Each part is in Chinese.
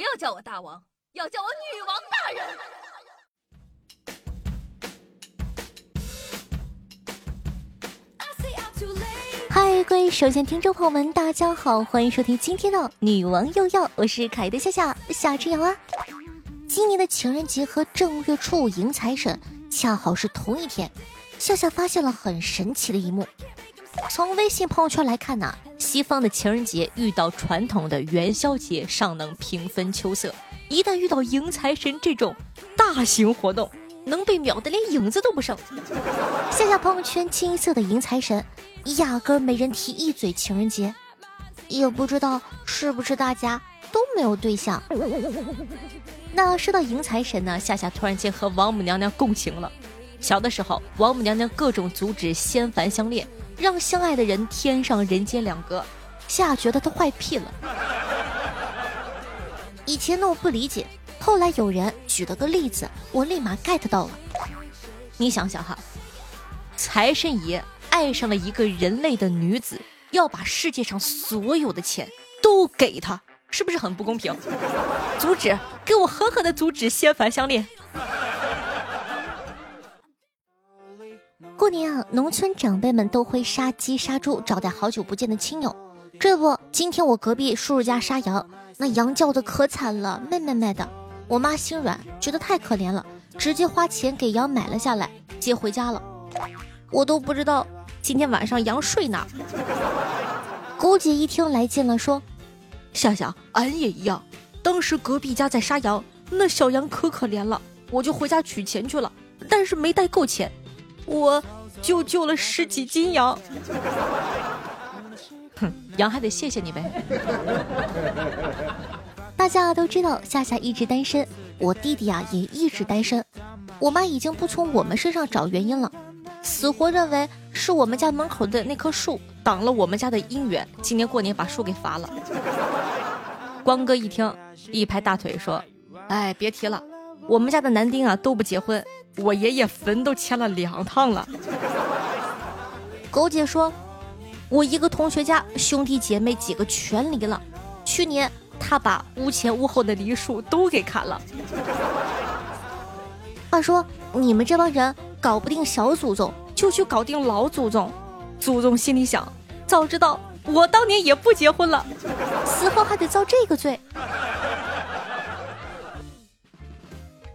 不要叫我大王，要叫我女王大人。嗨，各位首先听众朋友们，大家好，欢迎收听今天的《女王又要》，我是可爱的夏夏夏之瑶啊。今年的情人节和正月初五迎财神恰好是同一天，夏夏发现了很神奇的一幕。从微信朋友圈来看呢，西方的情人节遇到传统的元宵节尚能平分秋色，一旦遇到迎财神这种大型活动，能被秒的连影子都不剩。夏夏朋友圈清一色的迎财神，压根没人提一嘴情人节，也不知道是不是大家都没有对象。那说到迎财神呢，夏夏突然间和王母娘娘共情了。小的时候，王母娘娘各种阻止仙凡相恋。让相爱的人天上人间两隔，夏觉得他坏屁了。以前呢我不理解，后来有人举了个例子，我立马 get 到了。你想想哈，财神爷爱上了一个人类的女子，要把世界上所有的钱都给她，是不是很不公平？阻止，给我狠狠的阻止仙凡相恋。年啊，农村长辈们都会杀鸡杀猪招待好久不见的亲友。这不，今天我隔壁叔叔家杀羊，那羊叫的可惨了，咩咩咩的。我妈心软，觉得太可怜了，直接花钱给羊买了下来，接回家了。我都不知道今天晚上羊睡哪。姑姐一听来劲了，说：“夏夏，俺也一样。当时隔壁家在杀羊，那小羊可可怜了，我就回家取钱去了，但是没带够钱。”我就救了十几斤羊，哼，羊还得谢谢你呗。大家都知道夏夏一直单身，我弟弟啊也一直单身。我妈已经不从我们身上找原因了，死活认为是我们家门口的那棵树挡了我们家的姻缘，今年过年把树给伐了。光哥一听，一拍大腿说：“哎，别提了，我们家的男丁啊都不结婚。”我爷爷坟都迁了两趟了。狗姐说，我一个同学家兄弟姐妹几个全离了，去年他把屋前屋后的梨树都给砍了。话说你们这帮人搞不定小祖宗，就去搞定老祖宗。祖宗心里想，早知道我当年也不结婚了，死后还得遭这个罪。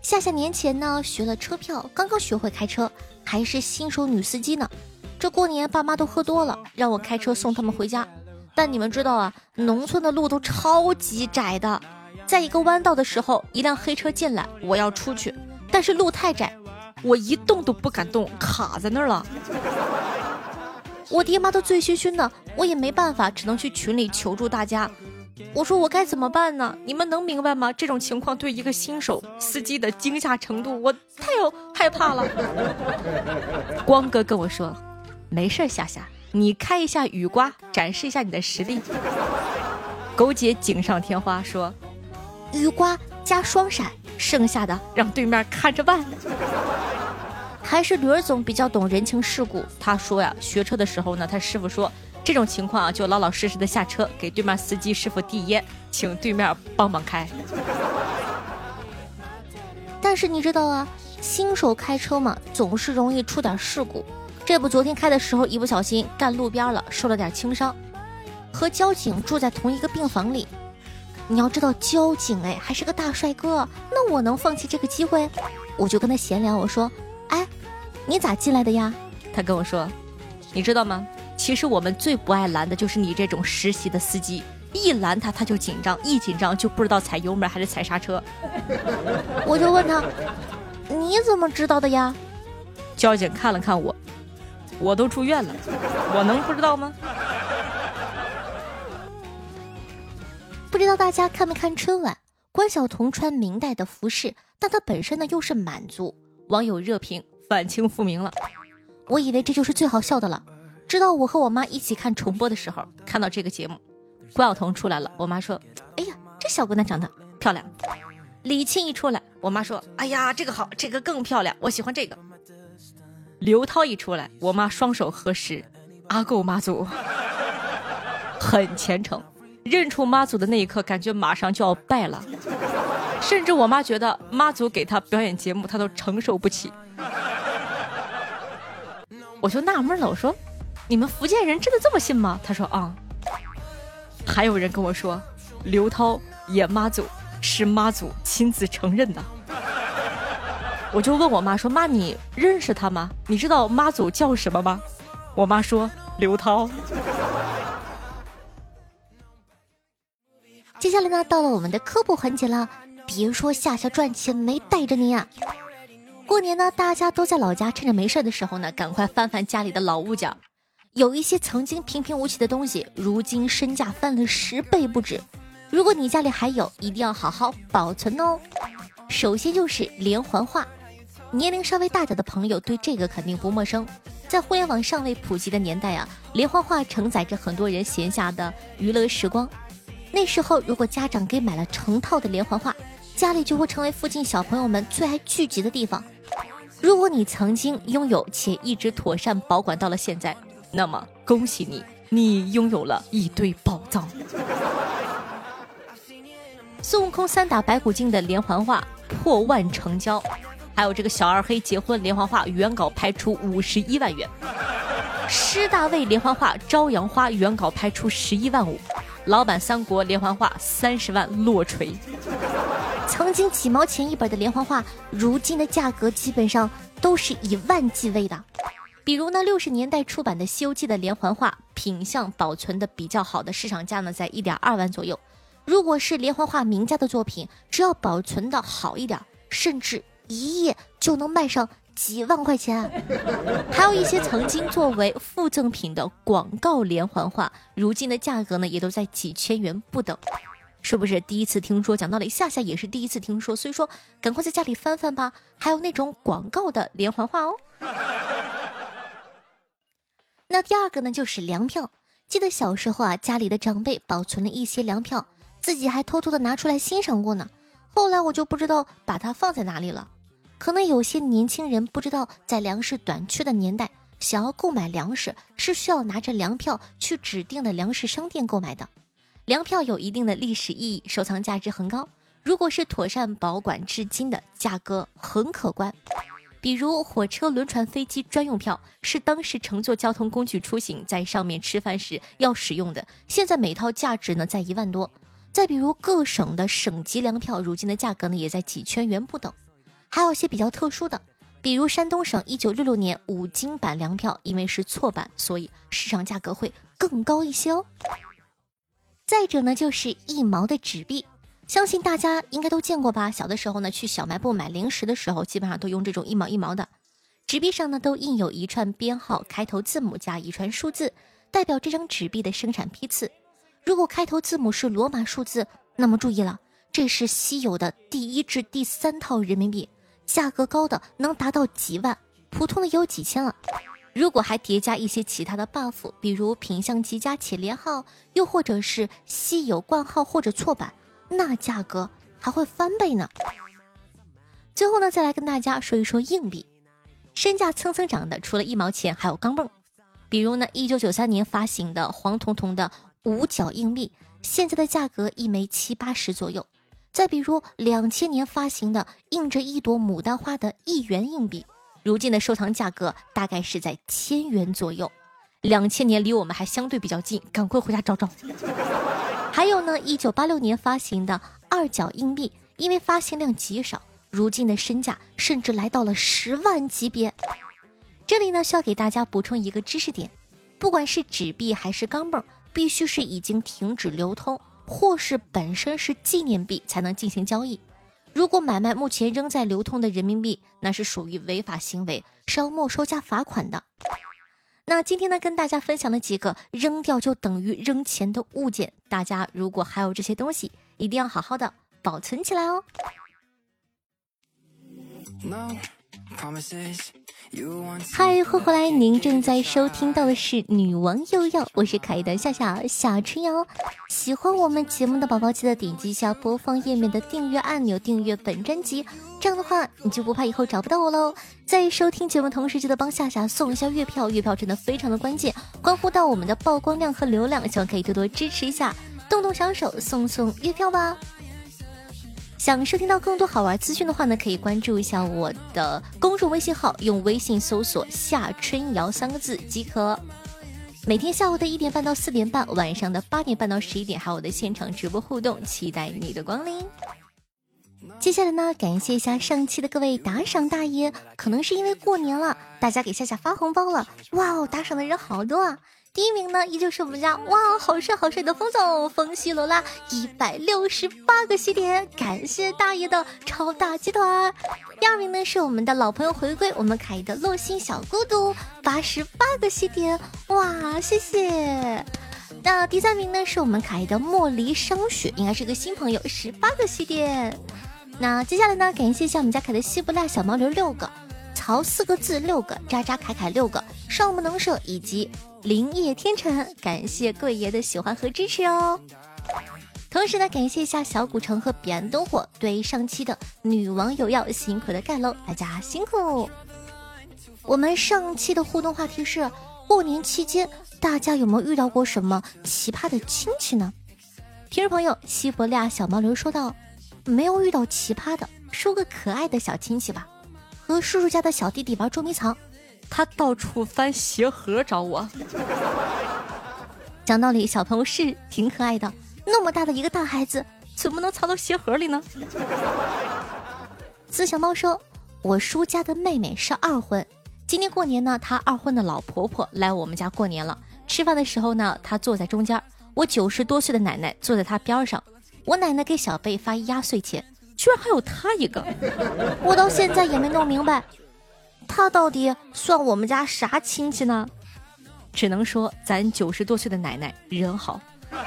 夏夏年前呢学了车票，刚刚学会开车，还是新手女司机呢。这过年爸妈都喝多了，让我开车送他们回家。但你们知道啊，农村的路都超级窄的，在一个弯道的时候，一辆黑车进来，我要出去，但是路太窄，我一动都不敢动，卡在那儿了。我爹妈都醉醺醺的，我也没办法，只能去群里求助大家。我说我该怎么办呢？你们能明白吗？这种情况对一个新手司机的惊吓程度，我太有害怕了。光哥跟我说，没事夏夏，你开一下雨刮，展示一下你的实力。狗姐锦上添花说，雨刮加双闪，剩下的让对面看着办。还是驴儿总比较懂人情世故。他说呀，学车的时候呢，他师傅说。这种情况啊，就老老实实的下车，给对面司机师傅递烟，请对面帮忙开。但是你知道啊，新手开车嘛，总是容易出点事故。这不，昨天开的时候一不小心干路边了，受了点轻伤。和交警住在同一个病房里，你要知道交警哎，还是个大帅哥，那我能放弃这个机会？我就跟他闲聊，我说，哎，你咋进来的呀？他跟我说，你知道吗？其实我们最不爱拦的就是你这种实习的司机，一拦他他就紧张，一紧张就不知道踩油门还是踩刹车。我就问他，你怎么知道的呀？交警看了看我，我都住院了，我能不知道吗？不知道大家看没看春晚？关晓彤穿明代的服饰，但她本身呢又是满族，网友热评反清复明了。我以为这就是最好笑的了。直到我和我妈一起看重播的时候，看到这个节目，关晓彤出来了。我妈说：“哎呀，这小姑娘长得漂亮。”李沁一出来，我妈说：“哎呀，这个好，这个更漂亮，我喜欢这个。”刘涛一出来，我妈双手合十：“阿够妈祖，很虔诚。”认出妈祖的那一刻，感觉马上就要拜了。甚至我妈觉得妈祖给她表演节目，她都承受不起。我就纳闷了，我说：“你们福建人真的这么信吗？”他说：“啊。”还有人跟我说，刘涛演妈祖是妈祖亲自承认的。我就问我妈说：“妈，你认识他吗？你知道妈祖叫什么吗？”我妈说：“刘涛。”接下来呢，到了我们的科普环节了。别说夏夏赚钱没带着你呀！过年呢，大家都在老家，趁着没事的时候呢，赶快翻翻家里的老物件。有一些曾经平平无奇的东西，如今身价翻了十倍不止。如果你家里还有，一定要好好保存哦。首先就是连环画，年龄稍微大点的朋友对这个肯定不陌生。在互联网尚未普及的年代啊，连环画承载着很多人闲暇的娱乐时光。那时候，如果家长给买了成套的连环画，家里就会成为附近小朋友们最爱聚集的地方。如果你曾经拥有且一直妥善保管到了现在，那么恭喜你，你拥有了一堆宝藏。孙悟空三打白骨精的连环画破万成交，还有这个小二黑结婚连环画原稿拍出五十一万元，施大卫连环画朝阳花原稿拍出十一万五。老版三国连环画三十万落锤，曾经几毛钱一本的连环画，如今的价格基本上都是以万计位的。比如呢，六十年代出版的《西游记》的连环画，品相保存的比较好的，市场价呢在一点二万左右。如果是连环画名家的作品，只要保存的好一点，甚至一页就能卖上。几万块钱，还有一些曾经作为附赠品的广告连环画，如今的价格呢也都在几千元不等，是不是第一次听说？讲道理，夏夏也是第一次听说，所以说赶快在家里翻翻吧。还有那种广告的连环画哦。那第二个呢，就是粮票。记得小时候啊，家里的长辈保存了一些粮票，自己还偷偷的拿出来欣赏过呢。后来我就不知道把它放在哪里了。可能有些年轻人不知道，在粮食短缺的年代，想要购买粮食是需要拿着粮票去指定的粮食商店购买的。粮票有一定的历史意义，收藏价值很高。如果是妥善保管至今的，价格很可观。比如火车、轮船、飞机专用票，是当时乘坐交通工具出行，在上面吃饭时要使用的。现在每套价值呢在一万多。再比如各省的省级粮票，如今的价格呢也在几千元不等。还有些比较特殊的，比如山东省一九六六年五金版粮票，因为是错版，所以市场价格会更高一些哦。再者呢，就是一毛的纸币，相信大家应该都见过吧？小的时候呢，去小卖部买零食的时候，基本上都用这种一毛一毛的纸币，上呢都印有一串编号，开头字母加一串数字，代表这张纸币的生产批次。如果开头字母是罗马数字，那么注意了，这是稀有的第一至第三套人民币。价格高的能达到几万，普通的也有几千了。如果还叠加一些其他的 buff，比如品相极佳且连号，又或者是稀有冠号或者错版，那价格还会翻倍呢。最后呢，再来跟大家说一说硬币，身价蹭蹭涨的，除了一毛钱，还有钢镚。比如呢，一九九三年发行的黄彤彤的五角硬币，现在的价格一枚七八十左右。再比如，两千年发行的印着一朵牡丹花的一元硬币，如今的收藏价格大概是在千元左右。两千年离我们还相对比较近，赶快回家找找。还有呢，一九八六年发行的二角硬币，因为发行量极少，如今的身价甚至来到了十万级别。这里呢，需要给大家补充一个知识点：不管是纸币还是钢镚，必须是已经停止流通。或是本身是纪念币才能进行交易。如果买卖目前仍在流通的人民币，那是属于违法行为，是要没收加罚款的。那今天呢，跟大家分享了几个扔掉就等于扔钱的物件，大家如果还有这些东西，一定要好好的保存起来哦。嗨，欢迎回来！您正在收听到的是《女王又要》，我是可爱的夏夏夏春瑶。喜欢我们节目的宝宝，记得点击一下播放页面的订阅按钮，订阅本专辑。这样的话，你就不怕以后找不到我喽。在收听节目同时，记得帮夏夏送一下月票，月票真的非常的关键，关乎到我们的曝光量和流量，希望可以多多支持一下，动动小手送送月票吧。想收听到更多好玩资讯的话呢，可以关注一下我的公众微信号，用微信搜索“夏春瑶”三个字即可。每天下午的一点半到四点半，晚上的八点半到十一点，还有我的现场直播互动，期待你的光临。接下来呢，感谢一下上期的各位打赏大爷，可能是因为过年了，大家给夏夏发红包了，哇哦，打赏的人好多啊！第一名呢，依旧是我们家哇，好帅好帅的风总，风西罗拉一百六十八个喜点，感谢大爷的超大集团。第二名呢是我们的老朋友回归，我们凯的洛心小孤独八十八个喜点，哇，谢谢。那第三名呢是我们凯的莫离霜雪，应该是个新朋友，十八个喜点。那接下来呢，感谢一下我们家凯的西不辣小毛驴六个。曹四个字六个，渣渣凯凯六个，上木能舍以及林叶天成，感谢贵爷的喜欢和支持哦。同时呢，感谢一下小古城和彼岸灯火对上期的女王有要辛苦的盖楼，大家辛苦。我们上期的互动话题是：过年期间大家有没有遇到过什么奇葩的亲戚呢？听众朋友西伯利亚小毛驴说道：“没有遇到奇葩的，说个可爱的小亲戚吧。和叔叔家的小弟弟玩捉迷藏，他到处翻鞋盒找我。讲道理，小朋友是挺可爱的，那么大的一个大孩子，怎么能藏到鞋盒里呢？思小猫说：“我叔家的妹妹是二婚，今年过年呢，她二婚的老婆婆来我们家过年了。吃饭的时候呢，她坐在中间，我九十多岁的奶奶坐在她边上。我奶奶给小贝发压岁钱。”居然还有他一个，我到现在也没弄明白，他到底算我们家啥亲戚呢？只能说咱九十多岁的奶奶人好。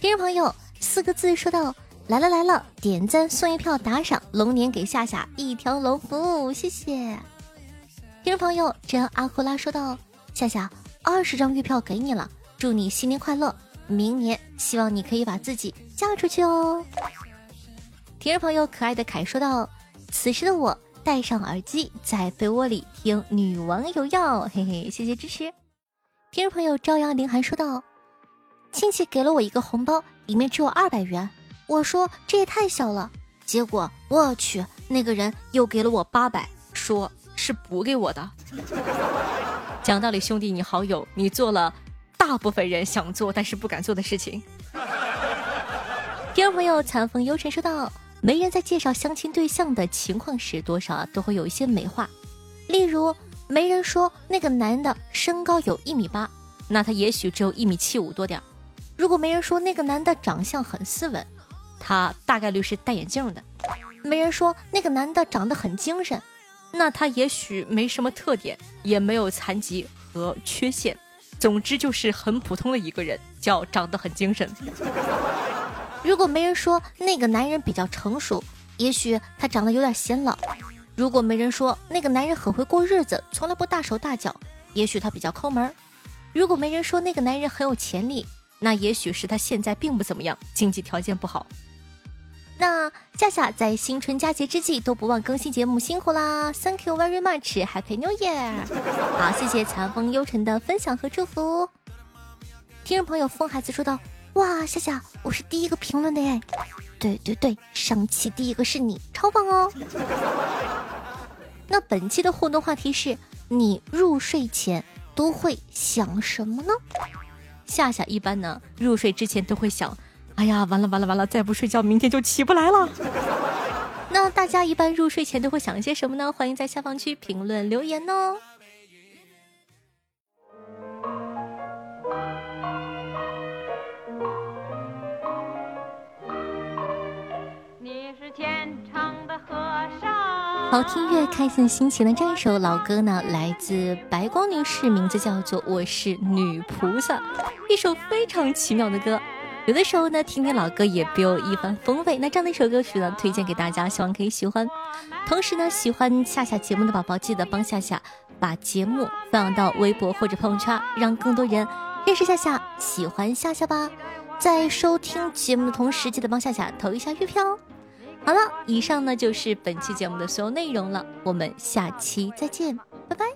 听众朋友，四个字说到来了来了，点赞送一票打赏，龙年给夏夏一条龙服务，谢谢。听众朋友，真阿库拉说道：夏夏二十张月票给你了，祝你新年快乐，明年希望你可以把自己。嫁出去哦！听众朋友，可爱的凯说道：“此时的我戴上耳机，在被窝里听《女王有药》，嘿嘿，谢谢支持。”听众朋友，朝阳凌寒说道：“亲戚给了我一个红包，里面只有二百元。我说这也太小了，结果我去，那个人又给了我八百，说是补给我的。讲道理，兄弟，你好友，你做了大部分人想做但是不敢做的事情。”听众朋友，残风幽尘说道：“媒人在介绍相亲对象的情况时，多少啊都会有一些美化。例如，媒人说那个男的身高有一米八，那他也许只有一米七五多点如果媒人说那个男的长相很斯文，他大概率是戴眼镜的。媒人说那个男的长得很精神，那他也许没什么特点，也没有残疾和缺陷，总之就是很普通的一个人，叫长得很精神。”如果没人说那个男人比较成熟，也许他长得有点显老；如果没人说那个男人很会过日子，从来不大手大脚，也许他比较抠门；如果没人说那个男人很有潜力，那也许是他现在并不怎么样，经济条件不好。那夏夏在新春佳节之际都不忘更新节目，辛苦啦！Thank you very much，Happy New Year！好，谢谢残风幽尘的分享和祝福。听众朋友风孩子说道。哇，夏夏，我是第一个评论的耶！对对对，上期第一个是你，超棒哦！那本期的互动话题是你入睡前都会想什么呢？夏夏一般呢，入睡之前都会想，哎呀，完了完了完了，再不睡觉，明天就起不来了。那大家一般入睡前都会想一些什么呢？欢迎在下方区评论留言哦。好听越，开心心情的这一首老歌呢，来自白光女士，名字叫做《我是女菩萨》，一首非常奇妙的歌。有的时候呢，听听老歌也别有一番风味。那这样的一首歌曲呢，推荐给大家，希望可以喜欢。同时呢，喜欢夏夏节目的宝宝，记得帮夏夏把节目分享到微博或者朋友圈，让更多人认识夏夏，喜欢夏夏吧。在收听节目的同时，记得帮夏夏投一下月票。好了，以上呢就是本期节目的所有内容了，我们下期再见。拜拜